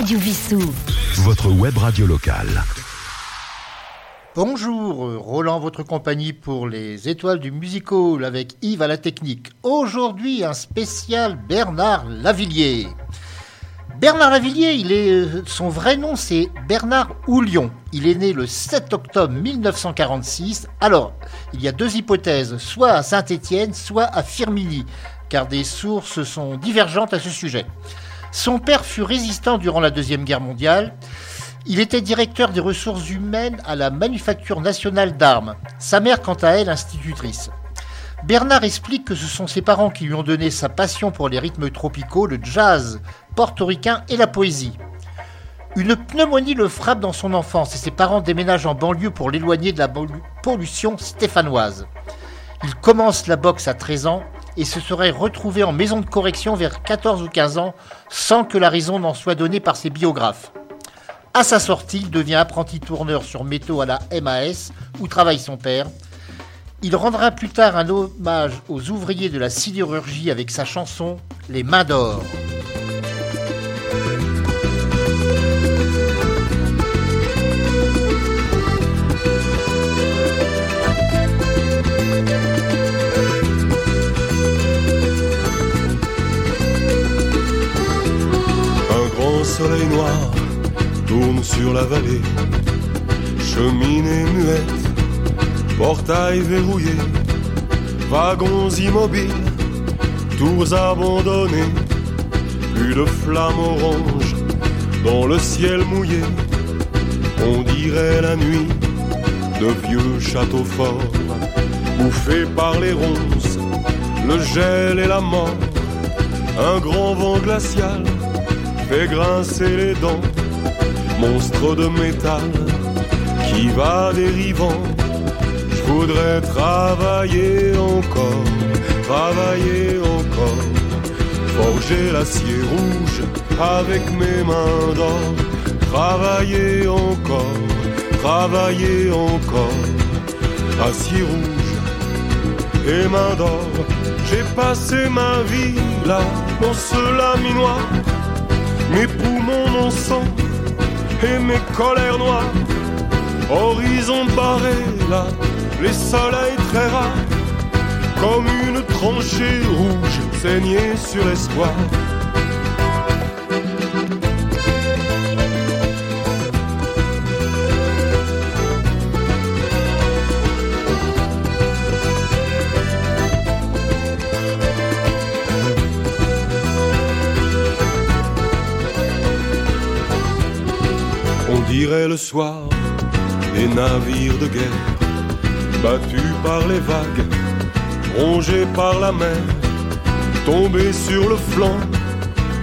Radio Vissou. Votre web radio locale. Bonjour, euh, Roland, votre compagnie pour les étoiles du musical avec Yves à la technique. Aujourd'hui, un spécial Bernard Lavillier. Bernard Lavillier, il est, euh, son vrai nom c'est Bernard Houlion. Il est né le 7 octobre 1946. Alors, il y a deux hypothèses, soit à Saint-Étienne, soit à Firminy, car des sources sont divergentes à ce sujet. Son père fut résistant durant la Deuxième Guerre mondiale. Il était directeur des ressources humaines à la Manufacture nationale d'armes. Sa mère, quant à elle, institutrice. Bernard explique que ce sont ses parents qui lui ont donné sa passion pour les rythmes tropicaux, le jazz portoricain et la poésie. Une pneumonie le frappe dans son enfance et ses parents déménagent en banlieue pour l'éloigner de la pollution stéphanoise. Il commence la boxe à 13 ans et se serait retrouvé en maison de correction vers 14 ou 15 ans sans que la raison n'en soit donnée par ses biographes. À sa sortie, il devient apprenti tourneur sur métaux à la MAS, où travaille son père. Il rendra plus tard un hommage aux ouvriers de la sidérurgie avec sa chanson Les Mains d'Or. Sur la vallée. Cheminée muette, portail verrouillé, wagons immobiles, tours abandonnées, plus de flammes oranges dans le ciel mouillé. On dirait la nuit de vieux châteaux forts, bouffés par les ronces, le gel et la mort. Un grand vent glacial fait grincer les dents monstre de métal qui va dérivant. Je voudrais travailler encore, travailler encore, forger l'acier rouge avec mes mains d'or, travailler encore, travailler encore, acier rouge et mains d'or. J'ai passé ma vie là, dans ce laminoir, mes poumons non sang et mes colères noires. Horizon barré là, les soleils très rares, comme une tranchée rouge saignée sur l'espoir. Dirait le soir des navires de guerre, battus par les vagues, rongés par la mer, tombés sur le flanc,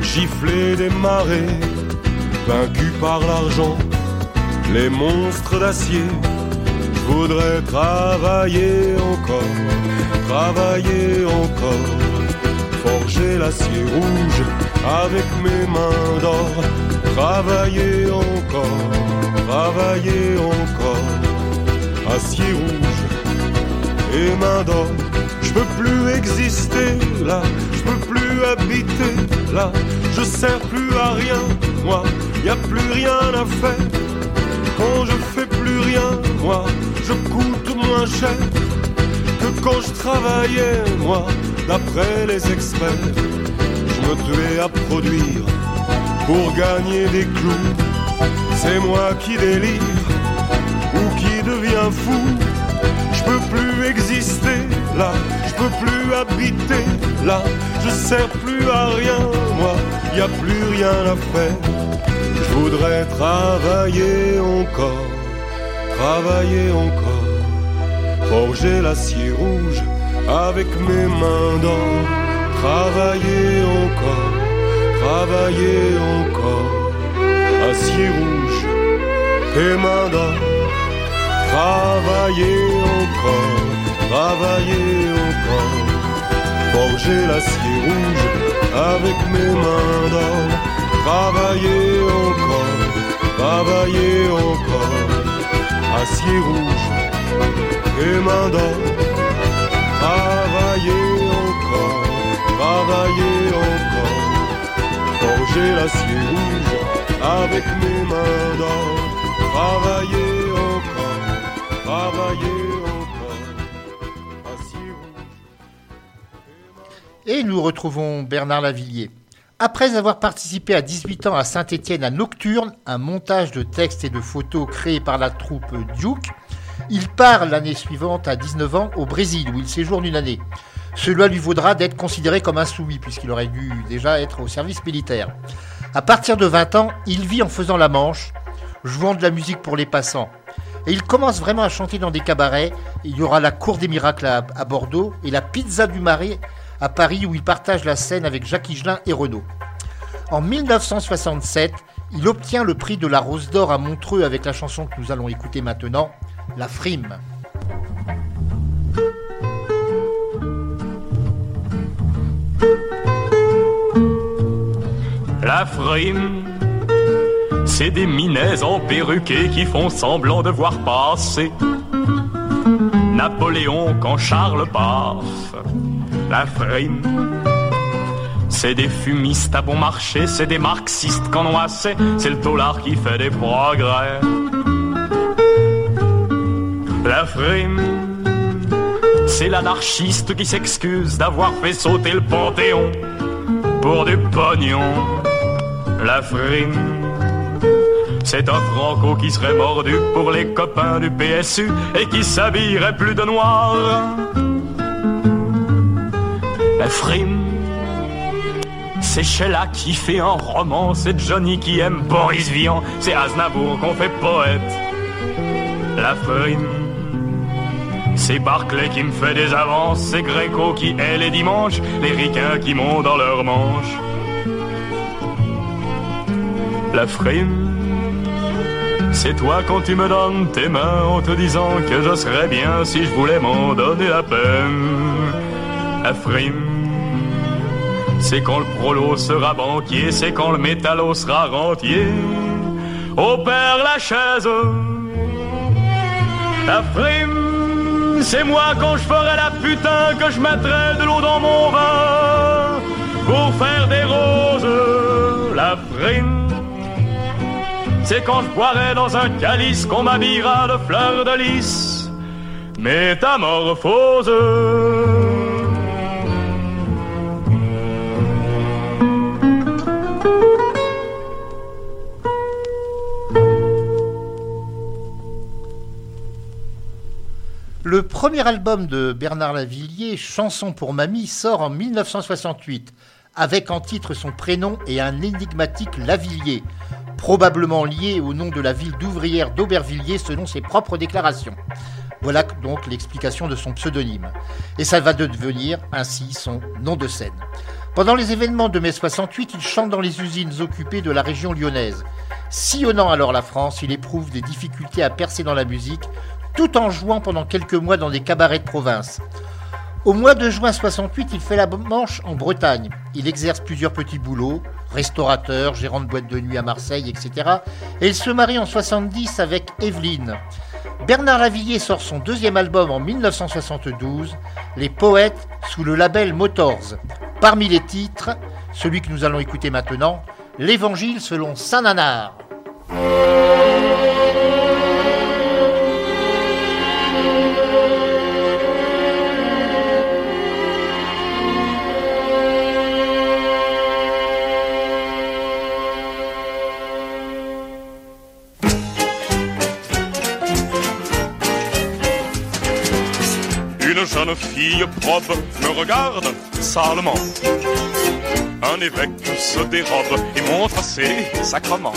giflés des marées, vaincus par l'argent, les monstres d'acier. Je voudrais travailler encore, travailler encore, forger l'acier rouge avec mes mains d'or travailler encore, travailler encore, acier rouge et main d'or. Je peux plus exister là, je peux plus habiter là, je sers plus à rien, moi, y a plus rien à faire. Quand je fais plus rien, moi, je coûte moins cher que quand je travaillais, moi, d'après les experts. Je me tuais à produire pour gagner des clous. C'est moi qui délire. Ou qui devient fou. Je peux plus exister là, je peux plus habiter là, je sers plus à rien, moi, y a plus rien à faire. Je voudrais travailler encore, travailler encore, forger l'acier rouge avec mes mains d'or, travailler encore travailler encore, acier rouge d'or, travailler encore, travailler encore, forger l'acier rouge avec mes mains d'or, travailler encore, travailler encore, acier rouge d'or, travailler encore, travailler encore Et nous retrouvons Bernard Lavillier. Après avoir participé à 18 ans à Saint-Étienne à Nocturne, un montage de textes et de photos créé par la troupe Duke, il part l'année suivante, à 19 ans, au Brésil, où il séjourne une année. Cela lui vaudra d'être considéré comme insoumis, puisqu'il aurait dû déjà être au service militaire. À partir de 20 ans, il vit en faisant la manche, jouant de la musique pour les passants. Et il commence vraiment à chanter dans des cabarets. Il y aura la Cour des Miracles à, Bordeaux et la Pizza du Marais à Paris où il partage la scène avec Jacques Higelin et Renaud. En 1967, il obtient le prix de la Rose d'Or à Montreux avec la chanson que nous allons écouter maintenant, La Frime. La frime, c'est des minaises en perruqués qui font semblant de voir passer Napoléon quand Charles passe. La frime, c'est des fumistes à bon marché, c'est des marxistes qu'en ont assez, c'est le tolard qui fait des progrès. La frime, c'est l'anarchiste qui s'excuse d'avoir fait sauter le Panthéon pour du pognon. La frime, c'est un franco qui serait mordu pour les copains du PSU et qui s'habillerait plus de noir. La frime, c'est Sheila qui fait un roman, c'est Johnny qui aime Boris Vian, c'est Aznavour qu'on fait poète. La frime, c'est Barclay qui me fait des avances, c'est Gréco qui est les dimanches, les ricains qui montent dans leurs manches. La frime, c'est toi quand tu me donnes tes mains en te disant que je serais bien si je voulais m'en donner la peine. La frime, c'est quand le prolo sera banquier, c'est quand le métallo sera rentier. Au père la chaise, la frime, c'est moi quand je ferai la putain que je mettrai de l'eau dans mon vin pour faire des roses. La frime, c'est quand je boirai dans un calice qu'on m'habillera de fleurs de lys. Métamorphose. Le premier album de Bernard Lavillier, Chanson pour Mamie, sort en 1968, avec en titre son prénom et un énigmatique Lavillier, probablement lié au nom de la ville d'ouvrière d'Aubervilliers selon ses propres déclarations. Voilà donc l'explication de son pseudonyme. Et ça va devenir ainsi son nom de scène. Pendant les événements de mai 68, il chante dans les usines occupées de la région lyonnaise. Sillonnant alors la France, il éprouve des difficultés à percer dans la musique, tout en jouant pendant quelques mois dans des cabarets de province. Au mois de juin 68, il fait la manche en Bretagne. Il exerce plusieurs petits boulots, restaurateur, gérant de boîte de nuit à Marseille, etc. Et il se marie en 70 avec Evelyne. Bernard Lavillier sort son deuxième album en 1972, Les Poètes, sous le label Motors. Parmi les titres, celui que nous allons écouter maintenant, L'Évangile selon Saint Nanar. Une jeune fille probe me regarde salement. Un évêque se dérobe et montre ses sacrements.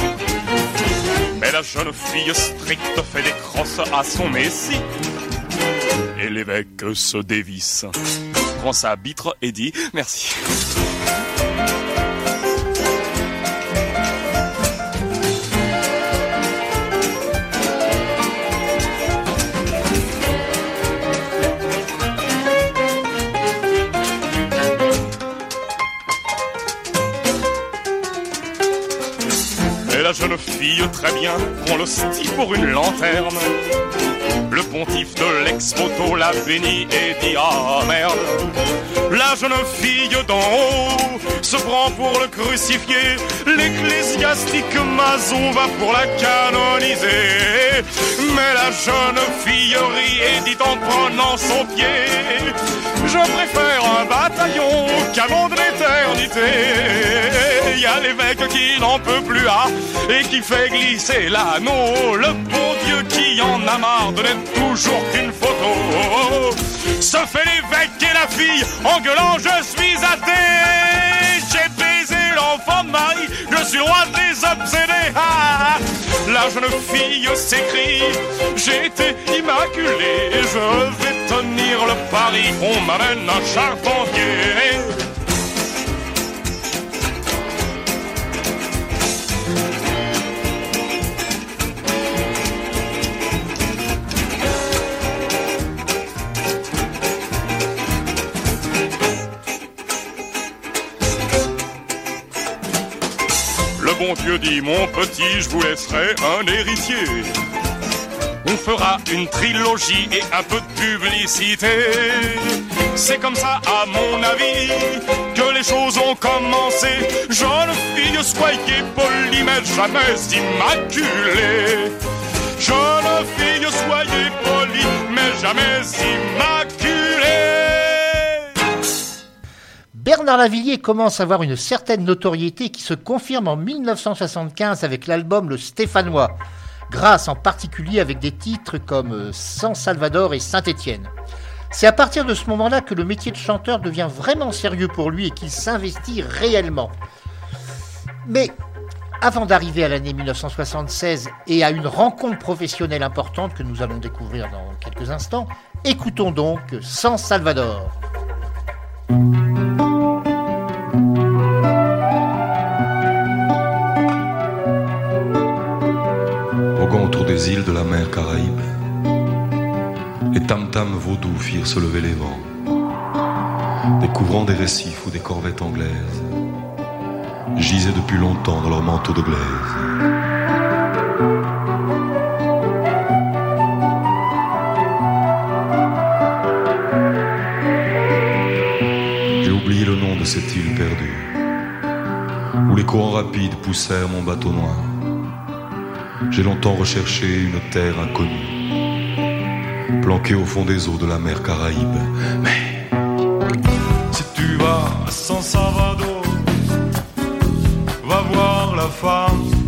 Mais la jeune fille stricte fait des crosses à son messie. Et l'évêque se dévisse, prend sa bitre et dit merci. Jeune fille, très bien, le style pour une lanterne. Le pontife de l'ex-photo l'a béni et dit Ah merde, la jeune fille d'en haut se prend pour le crucifier. L'ecclésiastique mason va pour la canoniser. Mais la jeune fille rit et dit en prenant son pied Je préfère un bataillon qu'un monde d'éternité. Y a l'évêque qui n'en peut plus, ah, et qui fait glisser l'anneau. Le bon Dieu qui en a marre de n'être toujours qu'une photo. Se fait l'évêque et la fille en gueulant Je suis athée. Je suis roi des obsédés. Ah, la jeune fille s'écrie J'ai été immaculée, je vais tenir le pari. On m'amène un charpentier. Bon Dieu dit, mon petit, je vous laisserai un héritier. On fera une trilogie et un peu de publicité. C'est comme ça, à mon avis, que les choses ont commencé. Jeune fille, soyez polie, mais jamais immaculée. Jeune fille, soyez polie, mais jamais immaculée. Bernard Lavillier commence à avoir une certaine notoriété qui se confirme en 1975 avec l'album Le Stéphanois, grâce en particulier avec des titres comme euh, San Salvador et Saint-Étienne. C'est à partir de ce moment-là que le métier de chanteur devient vraiment sérieux pour lui et qu'il s'investit réellement. Mais avant d'arriver à l'année 1976 et à une rencontre professionnelle importante que nous allons découvrir dans quelques instants, écoutons donc San Salvador. Des îles de la mer Caraïbe, les tam-tams vaudous firent se lever les vents, découvrant des récifs ou des corvettes anglaises, gisaient depuis longtemps dans leurs manteaux de glaise. J'ai oublié le nom de cette île perdue, où les courants rapides poussèrent mon bateau noir. J'ai longtemps recherché une terre inconnue, planquée au fond des eaux de la mer Caraïbe. Mais si tu vas à San Salvador, va voir la femme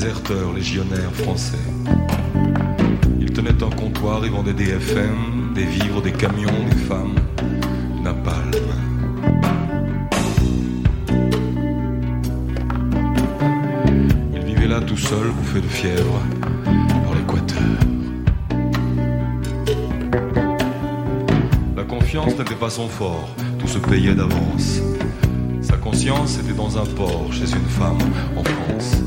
vivait un déserteur légionnaire français. Il tenait un comptoir et vendait des FM, des vivres, des camions, des femmes, du napalm. Il vivait là tout seul, bouffé de fièvre, dans l'équateur. La confiance n'était pas son fort, tout se payait d'avance. Sa conscience était dans un port, chez une femme, en France.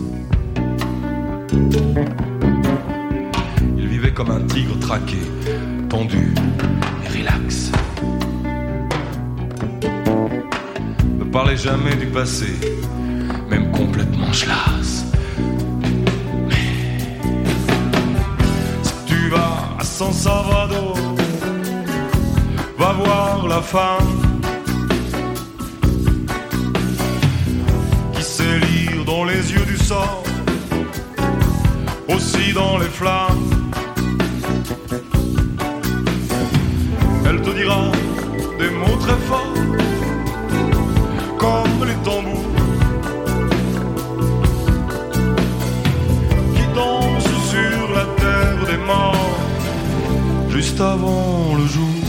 Il vivait comme un tigre traqué, tendu et relax. Ne parlait jamais du passé, même complètement schlass. Mais si tu vas à San Salvador, va voir la femme qui sait lire dans les yeux du sort si dans les flammes. Elle te dira des mots très forts, comme les tambours qui dansent sur la terre des morts, juste avant le jour.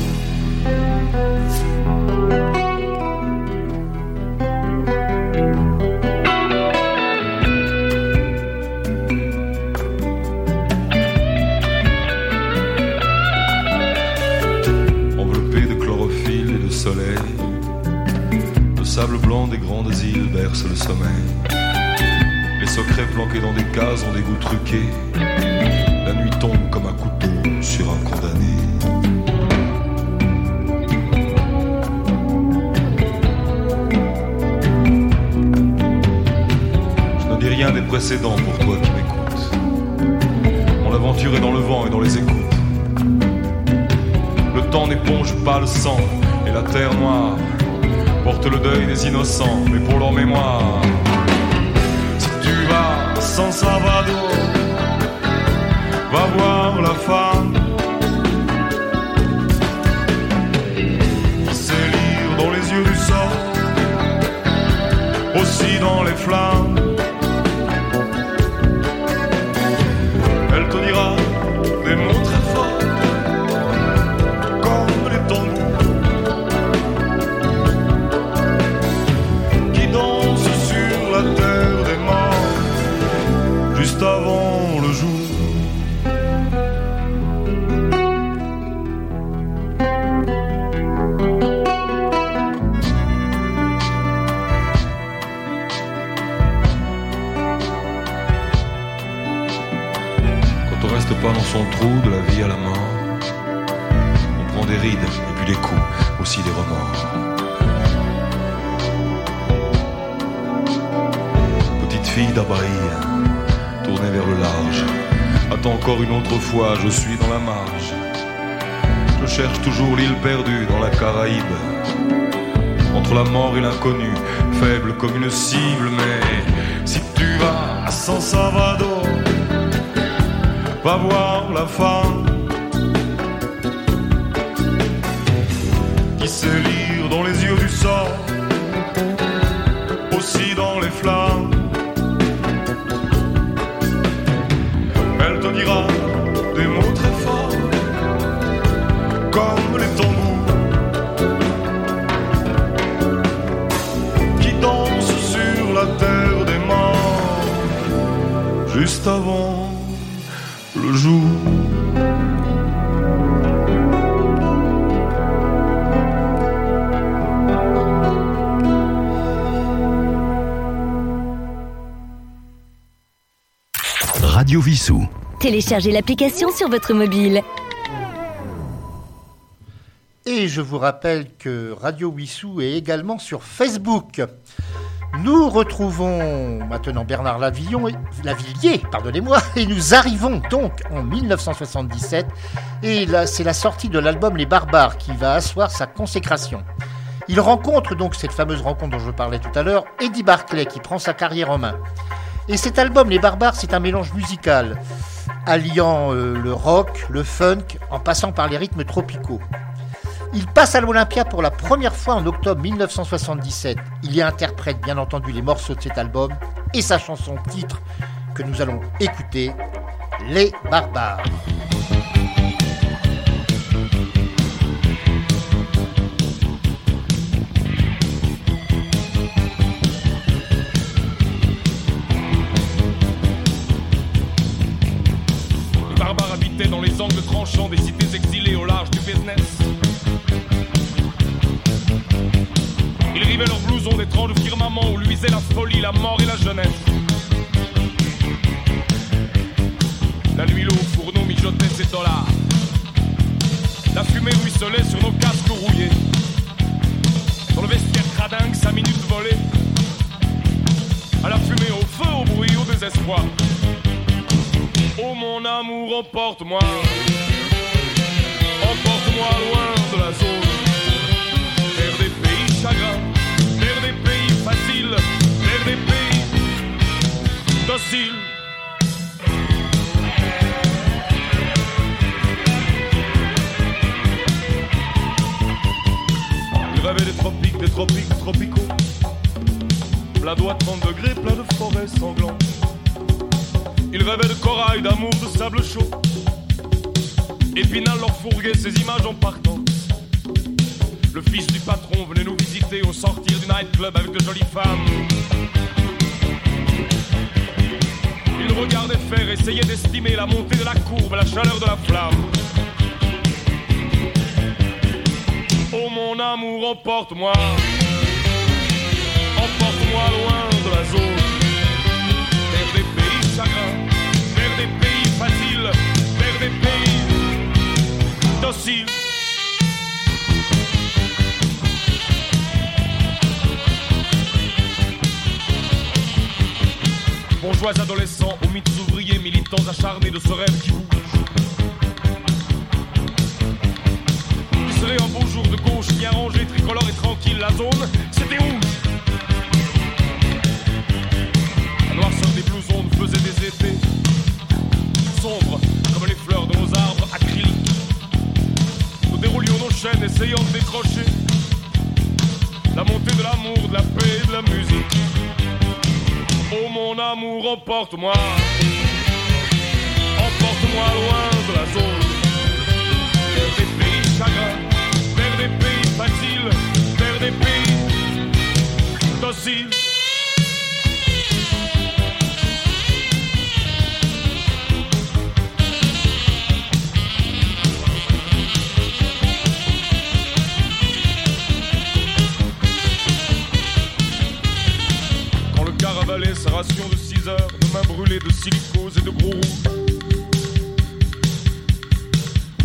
Le sommeil. Les secrets planqués dans des cases ont des goûts truqués. La nuit tombe comme un couteau sur un condamné. Je ne dis rien des précédents pour toi qui m'écoutes. Mon aventure est dans le vent et dans les écoutes. Le temps n'éponge pas le sang et la terre noire porte le deuil des innocents, mais pour leur mémoire. Si tu vas à San Salvador, va voir la femme qui sait lire dans les yeux du sang, aussi dans les flammes. Je suis dans la marge. Je cherche toujours l'île perdue dans la Caraïbe. Entre la mort et l'inconnu, faible comme une cible, mais si tu vas à San Salvador, va voir la femme qui sait lire dans les yeux du sang, aussi dans les flammes. Téléchargez l'application sur votre mobile. Et je vous rappelle que Radio Wissou est également sur Facebook. Nous retrouvons maintenant Bernard Lavillon et, Lavillier, pardonnez-moi, et nous arrivons donc en 1977. Et là, c'est la sortie de l'album Les Barbares qui va asseoir sa consécration. Il rencontre donc cette fameuse rencontre dont je parlais tout à l'heure, Eddie Barclay qui prend sa carrière en main. Et cet album, Les Barbares, c'est un mélange musical, alliant euh, le rock, le funk, en passant par les rythmes tropicaux. Il passe à l'Olympia pour la première fois en octobre 1977. Il y interprète bien entendu les morceaux de cet album et sa chanson titre que nous allons écouter, Les Barbares. Essayait d'estimer la montée de la courbe, la chaleur de la flamme. Oh mon amour, emporte-moi, emporte-moi loin de la zone, vers des pays chagrins, vers des pays faciles, vers des pays dociles. Bourgeois adolescents aux mythes ouvriers, militants acharnés de ce rêve qui bouge. Il serait un beau jour de gauche, bien rangé, tricolore et tranquille, la zone, c'était rouge. La noirceur des blousons nous faisait des étés sombres, comme les fleurs de nos arbres acryliques. Nous déroulions nos chaînes, essayant de décrocher la montée de l'amour, de la paix et de la musique. Oh mon amour, emporte-moi, emporte-moi loin de la zone, vers des pays chagrins, vers des pays faciles, vers des pays dociles. Silicose et de gros rouge.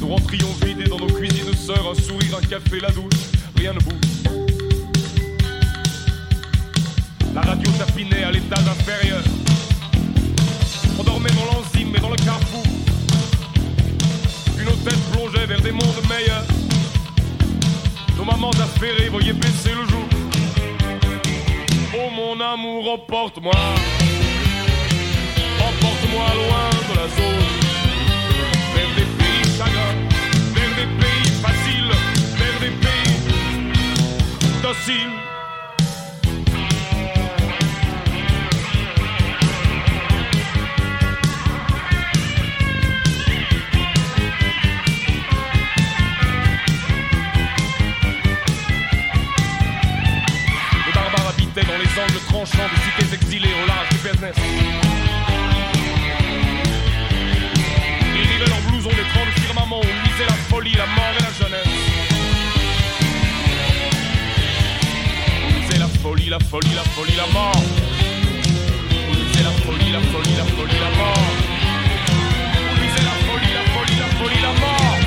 Nous rentrions vidés dans nos cuisines sœurs, un sourire, un café, la douche, rien ne bouge. La radio tapinait à l'étage inférieur. On dormait dans l'enzyme et dans le carrefour. Une hôtel plongeait vers des mondes meilleurs. Nos mamans affairées voyaient baisser le jour. Oh mon amour. Emporte-moi pays la folie, la folie, la mort. Luisait la folie, la folie, la folie, la mort. Luisait la folie, la folie, la folie, la mort.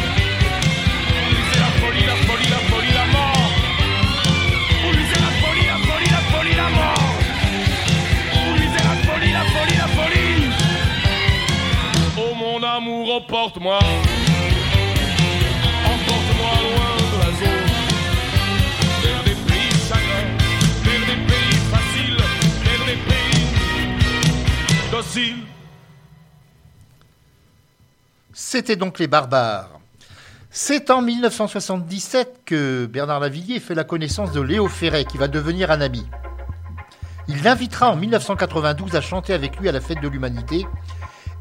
Luisait la folie, la folie, la folie, la mort. Luisait la folie, la folie, la folie, la mort. Luisait la folie, la folie, la folie. Oh mon amour. Emporte-moi C'était donc les barbares. C'est en 1977 que Bernard Lavillier fait la connaissance de Léo Ferret, qui va devenir un ami. Il l'invitera en 1992 à chanter avec lui à la Fête de l'Humanité.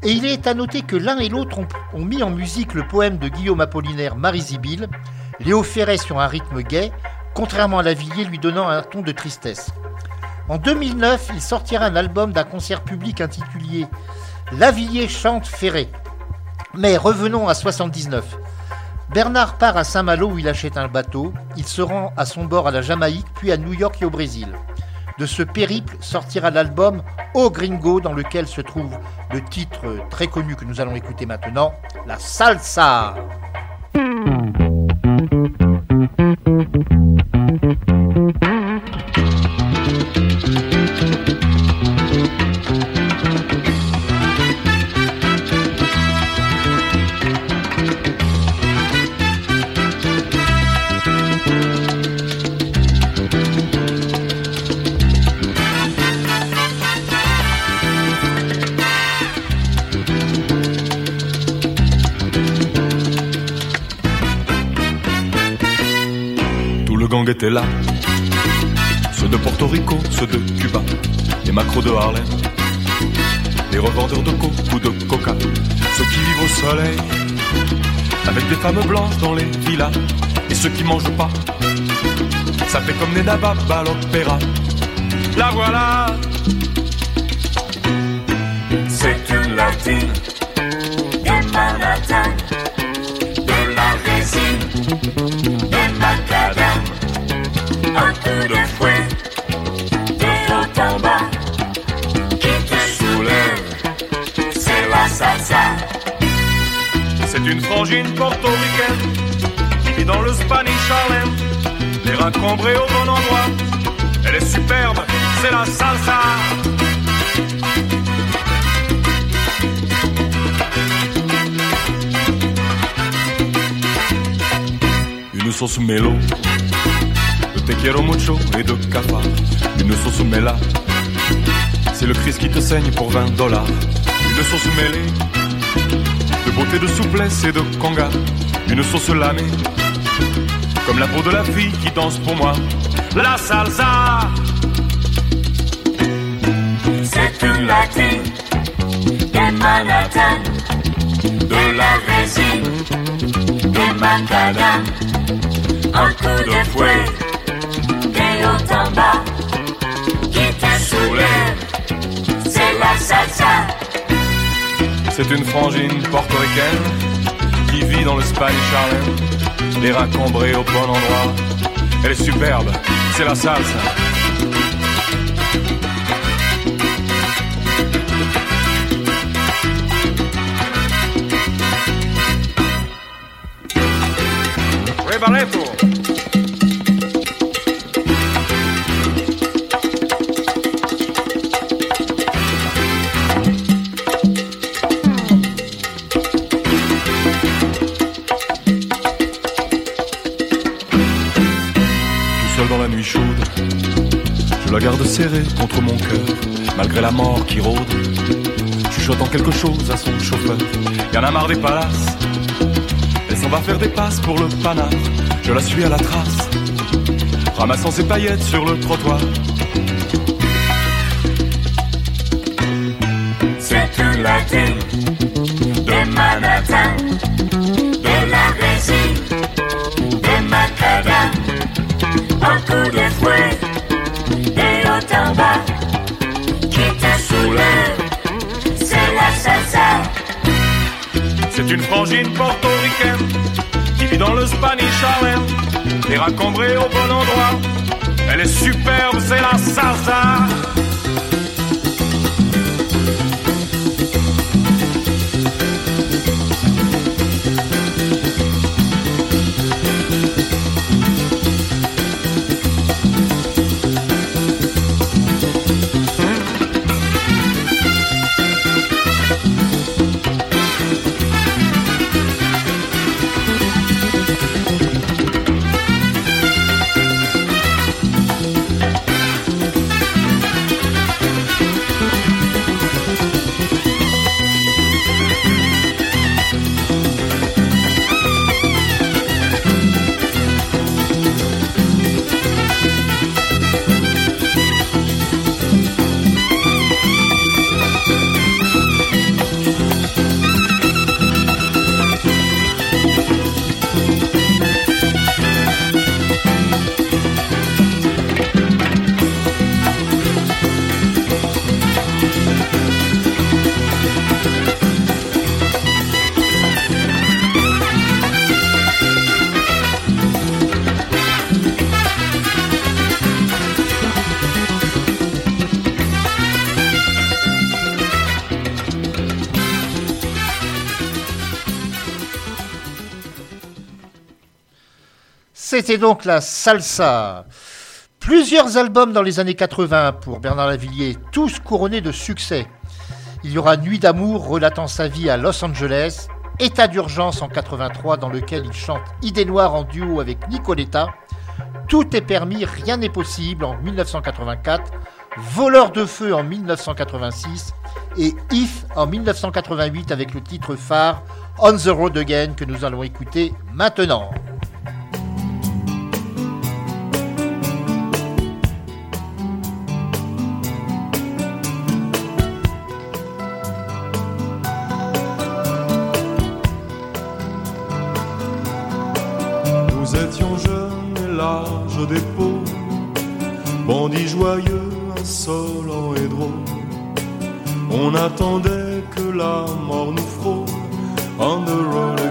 Et il est à noter que l'un et l'autre ont, mis en musique le poème de Guillaume Apollinaire Marie-Zibyl, Léo Ferret sur un rythme gai, contrairement à Lavillier lui donnant un ton de tristesse. En 2009, il sortira un album d'un concert public intitulé Lavillier chante Ferret. Mais revenons à 79. Bernard part à Saint-Malo où il achète un bateau. Il se rend à son bord à la Jamaïque, puis à New York et au Brésil. De ce périple sortira l'album Au Gringo, dans lequel se trouve le titre très connu que nous allons écouter maintenant, La Salsa. Femmes blanches dans les villas, et ceux qui mangent pas. Ça fait comme des nababs à l'opéra. La voilà, C'est une latine de Manhattan, de la résine, de macadam, un fouet, de c'est une frangine portoricaine qui vit dans le Spanish Harlem, les reins cambrés au bon endroit. Elle est superbe, c'est la salsa. Une sauce mélo, de te quiero mucho et de capa. Une sauce méla, c'est le Christ qui te saigne pour 20 dollars. Une sauce mêlée, de beauté, de souplesse et de conga. Une sauce lamée, comme la peau de la fille qui danse pour moi. La salsa, C'est une latine de Manhattan, de la résine, de macadam, un coup de fouet, de haut en bas, qui te c'est la salsa. C'est une frangine portoricaine qui vit dans le Spanish Harlem, les reins au bon endroit. Elle est superbe, c'est la salsa. Rebareto. La contre mon cœur, malgré la mort qui rôde. Chuchotant quelque chose à son chauffeur, y en a marre des palaces. Elle s'en va faire des passes pour le panard. Je la suis à la trace, ramassant ses paillettes sur le trottoir. C'est une latine de Manhattan, de la résine, de macadam, un coup de fouet, une frangine portoricaine qui vit dans le Spanish Harlem, reins cambrés au bon endroit. Elle est superbe, c'est la salsa. C'était donc la salsa. Plusieurs albums dans les années 80 pour Bernard Lavillier, tous couronnés de succès. Il y aura Nuit d'amour relatant sa vie à Los Angeles, État d'urgence en 83 dans lequel il chante Idée noire en duo avec Nicoletta, Tout est permis, rien n'est possible en 1984, Voleur de feu en 1986 et If en 1988 avec le titre phare On the Road Again que nous allons écouter maintenant. Larges d'épaules, bandits joyeux, insolents et drôles. On attendait que la mort nous frôle. On the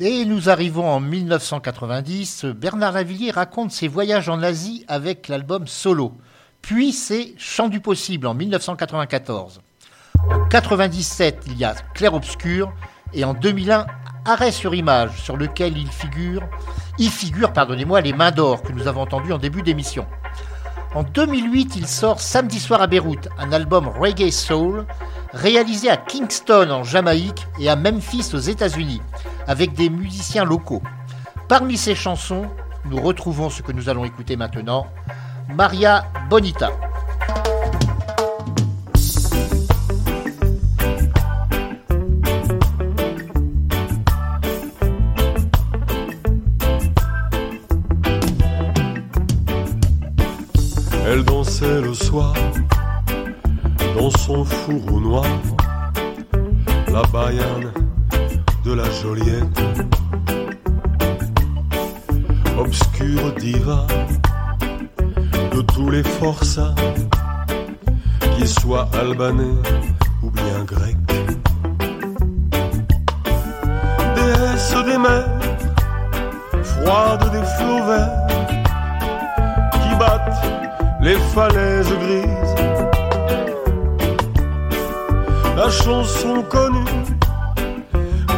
Et nous arrivons en 1990. Bernard Lavillier raconte ses voyages en Asie avec l'album Solo. Puis c'est Chant du possible en 1994. En 97, il y a Clair Obscur et en 2001, Arrêt sur image sur lequel il figure, y figure, pardonnez-moi, les mains d'or que nous avons entendues en début d'émission. En 2008, il sort Samedi soir à Beyrouth, un album reggae soul réalisé à Kingston en Jamaïque et à Memphis aux États-Unis avec des musiciens locaux. Parmi ces chansons, nous retrouvons ce que nous allons écouter maintenant, Maria Bonita. Elle dansait le soir dans son fourreau noir, la baïane de la Joliette, obscure diva de tous les forçats, qu'ils soient albanais ou bien grecs. Déesse des mers, froide des flots verts, qui battent les falaises grises. La chanson connue,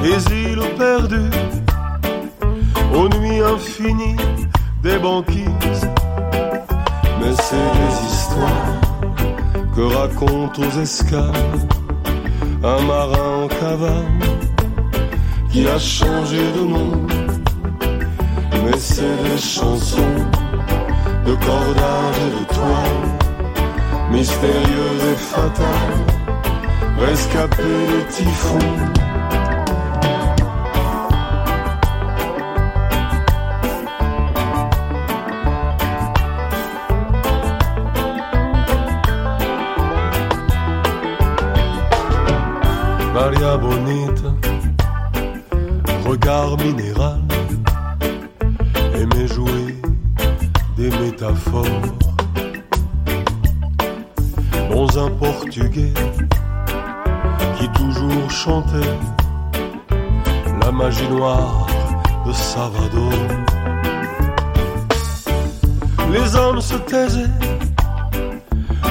les îles perdues, aux nuits infinies des banquises. Mais c'est des histoires que racontent aux escales un marin en cavale qui a changé de nom. Mais c'est des chansons de cordage et de toile, mystérieuses et fatales, rescapées des typhons.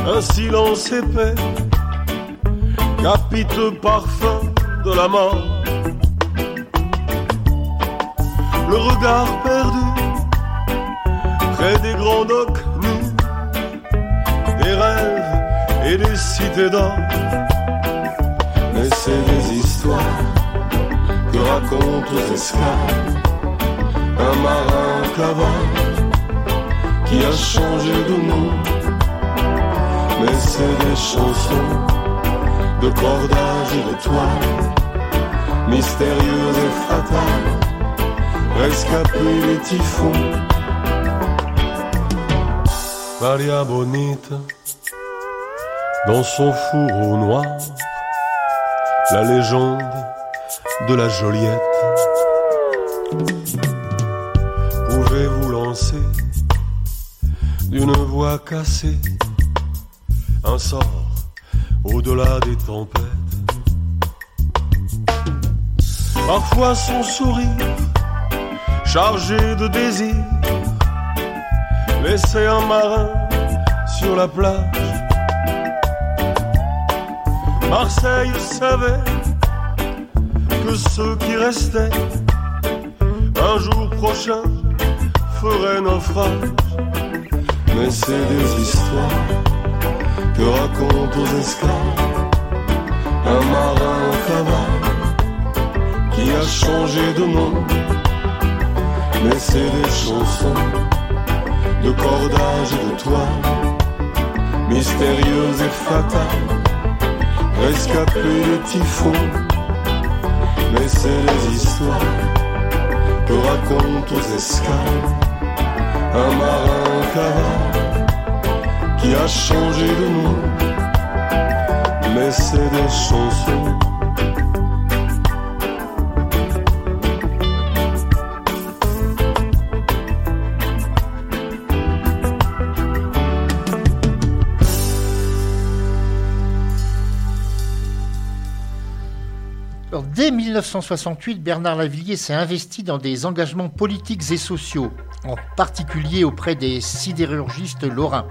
Un silence épais capiteux parfum de la mort. Le regard perdu près des grands docks nus, des rêves et des cités d'or. Mais c'est des histoires que racontent aux esclaves un marin cavale qui a changé de nom. Mais c'est des chansons de cordage et de toile, mystérieuse et fatale, rescapée les typhons. Maria Bonita, dans son fourreau noir, la légende de la Joliette. Pouvez-vous lancer d'une voix cassée un sort au-delà des tempêtes. Parfois son sourire, chargé de désir, laissait un marin sur la plage. Marseille savait que ceux qui restaient, un jour prochain, feraient naufrage. Mais c'est des histoires que raconte aux esclaves un marin en cavale qui a changé de nom. Mais c'est des chansons de cordage et de toile, mystérieuses et fatales, rescapées des typhons. Mais c'est les histoires que raconte aux esclaves un marin en cavale qui a changé de nom, mais c'est des chansons. Dès 1968, Bernard Lavillier s'est investi dans des engagements politiques et sociaux, en particulier auprès des sidérurgistes lorrains.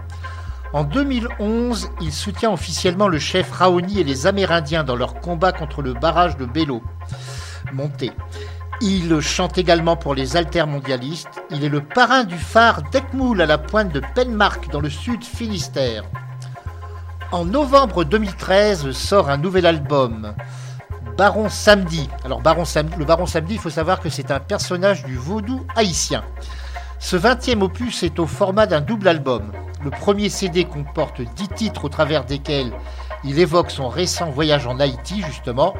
En 2011, il soutient officiellement le chef Raoni et les Amérindiens dans leur combat contre le barrage de Bello, monté. Il chante également pour les altermondialistes. Il est le parrain du phare d'Ecmoul à la pointe de Penmark dans le sud Finistère. En novembre 2013 sort un nouvel album, Baron Samedi. Alors le Baron Samedi, il faut savoir que c'est un personnage du vaudou haïtien. Ce 20e opus est au format d'un double album. Le premier CD comporte 10 titres au travers desquels il évoque son récent voyage en Haïti, justement.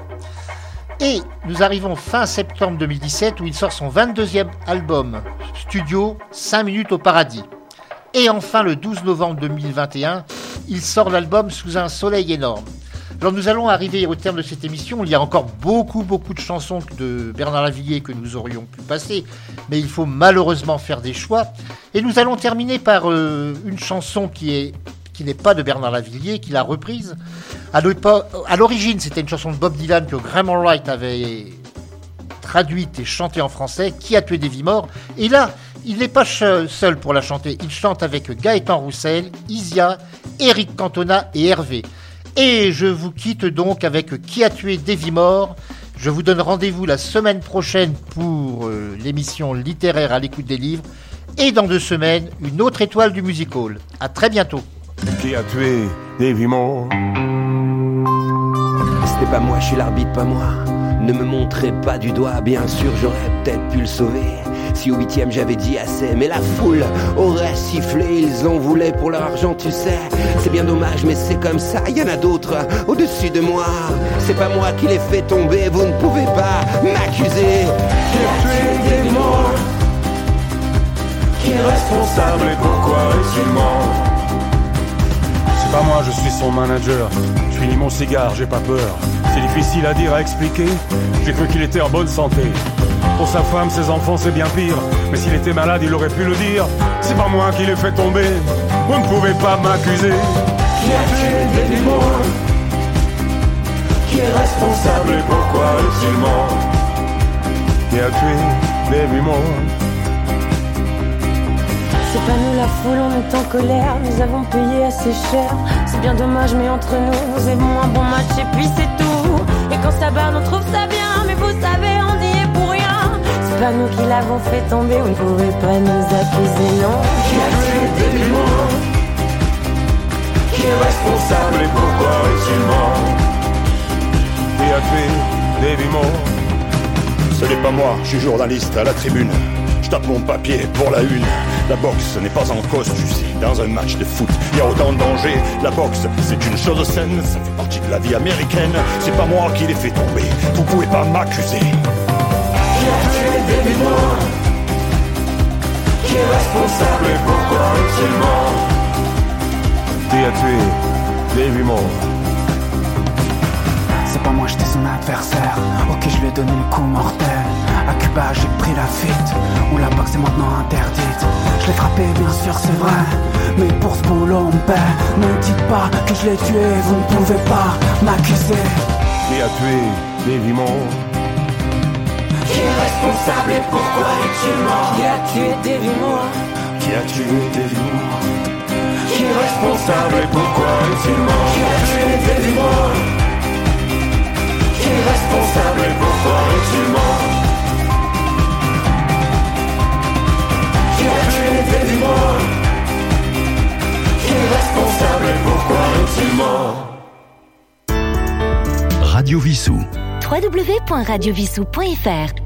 Et nous arrivons fin septembre 2017 où il sort son 22e album studio 5 minutes au paradis. Et enfin le 12 novembre 2021, il sort l'album Sous un soleil énorme. Alors nous allons arriver au terme de cette émission. Il y a encore beaucoup, beaucoup de chansons de Bernard Lavillier que nous aurions pu passer, mais il faut malheureusement faire des choix. Et nous allons terminer par euh, une chanson qui est qui n'est pas de Bernard Lavillier, qu'il a reprise. À l'origine, c'était une chanson de Bob Dylan que Graham Wright avait traduite et chantée en français, Qui a tué des vies morts? Et là, il n'est pas seul pour la chanter. Il chante avec Gaëtan Roussel, Isia, Eric Cantona et Hervé. Et je vous quitte donc avec Qui a tué Davy Moore. Je vous donne rendez-vous la semaine prochaine pour euh, l'émission littéraire à l'écoute des livres. Et dans deux semaines, une autre étoile du music hall. À très bientôt. Qui a tué Davy Moore? C'était pas moi, je suis l'arbitre, pas moi. Ne me montrez pas du doigt, bien sûr, j'aurais peut-être pu le sauver. Si au huitième j'avais dit assez, mais la foule aurait sifflé, ils en voulaient pour leur argent, tu sais. C'est bien dommage, mais c'est comme ça, y en a d'autres au-dessus de moi. C'est pas moi qui les fait tomber, vous ne pouvez pas m'accuser. Qui a tué Davy Moore Qui est responsable et pourquoi est-il mort? C'est pas moi, je suis son manager. Je finis mon cigare, j'ai pas peur. C'est difficile à dire, à expliquer. J'ai cru qu'il était en bonne santé. Pour sa femme, ses enfants, c'est bien pire. Mais s'il était malade, il aurait pu le dire. C'est pas moi qui l'ai fait tomber. Vous ne pouvez pas m'accuser. Qui a tué Davy Moore Qui est responsable et pourquoi est-il mort? Qui a tué Davy Moore C'est pas nous la foule, on est en colère, nous avons payé assez cher. C'est bien dommage, mais entre nous, nous avons un bon match et puis c'est tout. Et quand ça bat, on trouve ça bien, mais vous savez, pas nous qui l'avons fait tomber, vous ne pouvez pas nous accuser, non. Qui a tué Moore Qui est responsable et pourquoi est-il mort Qui a tué Davy Moore Ce n'est pas moi, je suis journaliste à la tribune. Je tape mon papier pour la une. La boxe n'est pas en cause, tu sais, dans un match de foot. Il y a autant de danger. La boxe, c'est une chose saine, ça fait partie de la vie américaine. C'est pas moi qui l'ai fait tomber, vous pouvez pas m'accuser. Qui est responsable et pourquoi Qui a tué Davy Moore C'est pas moi, j'étais son adversaire. Ok, je lui ai donné le coup mortel. À Cuba, j'ai pris la fuite. Où la boxe est maintenant interdite. Je l'ai frappé, bien sûr, c'est vrai. Mais pour ce boulot, on paie. Ne dites pas que je l'ai tué, vous ne pouvez pas m'accuser. Tué Davy Moore Qui est responsable et pourquoi est-il mort? Qui a tué Davy Moore Qui a tué Davy Moore Qui est responsable et pourquoi est-il mort? Qui a tué Davy Moore Qui est responsable et pourquoi est-il mort? Qui a tué Davy Moore Qui est responsable et pourquoi est-il mort? Radio Vissou. www.radiovissou.fr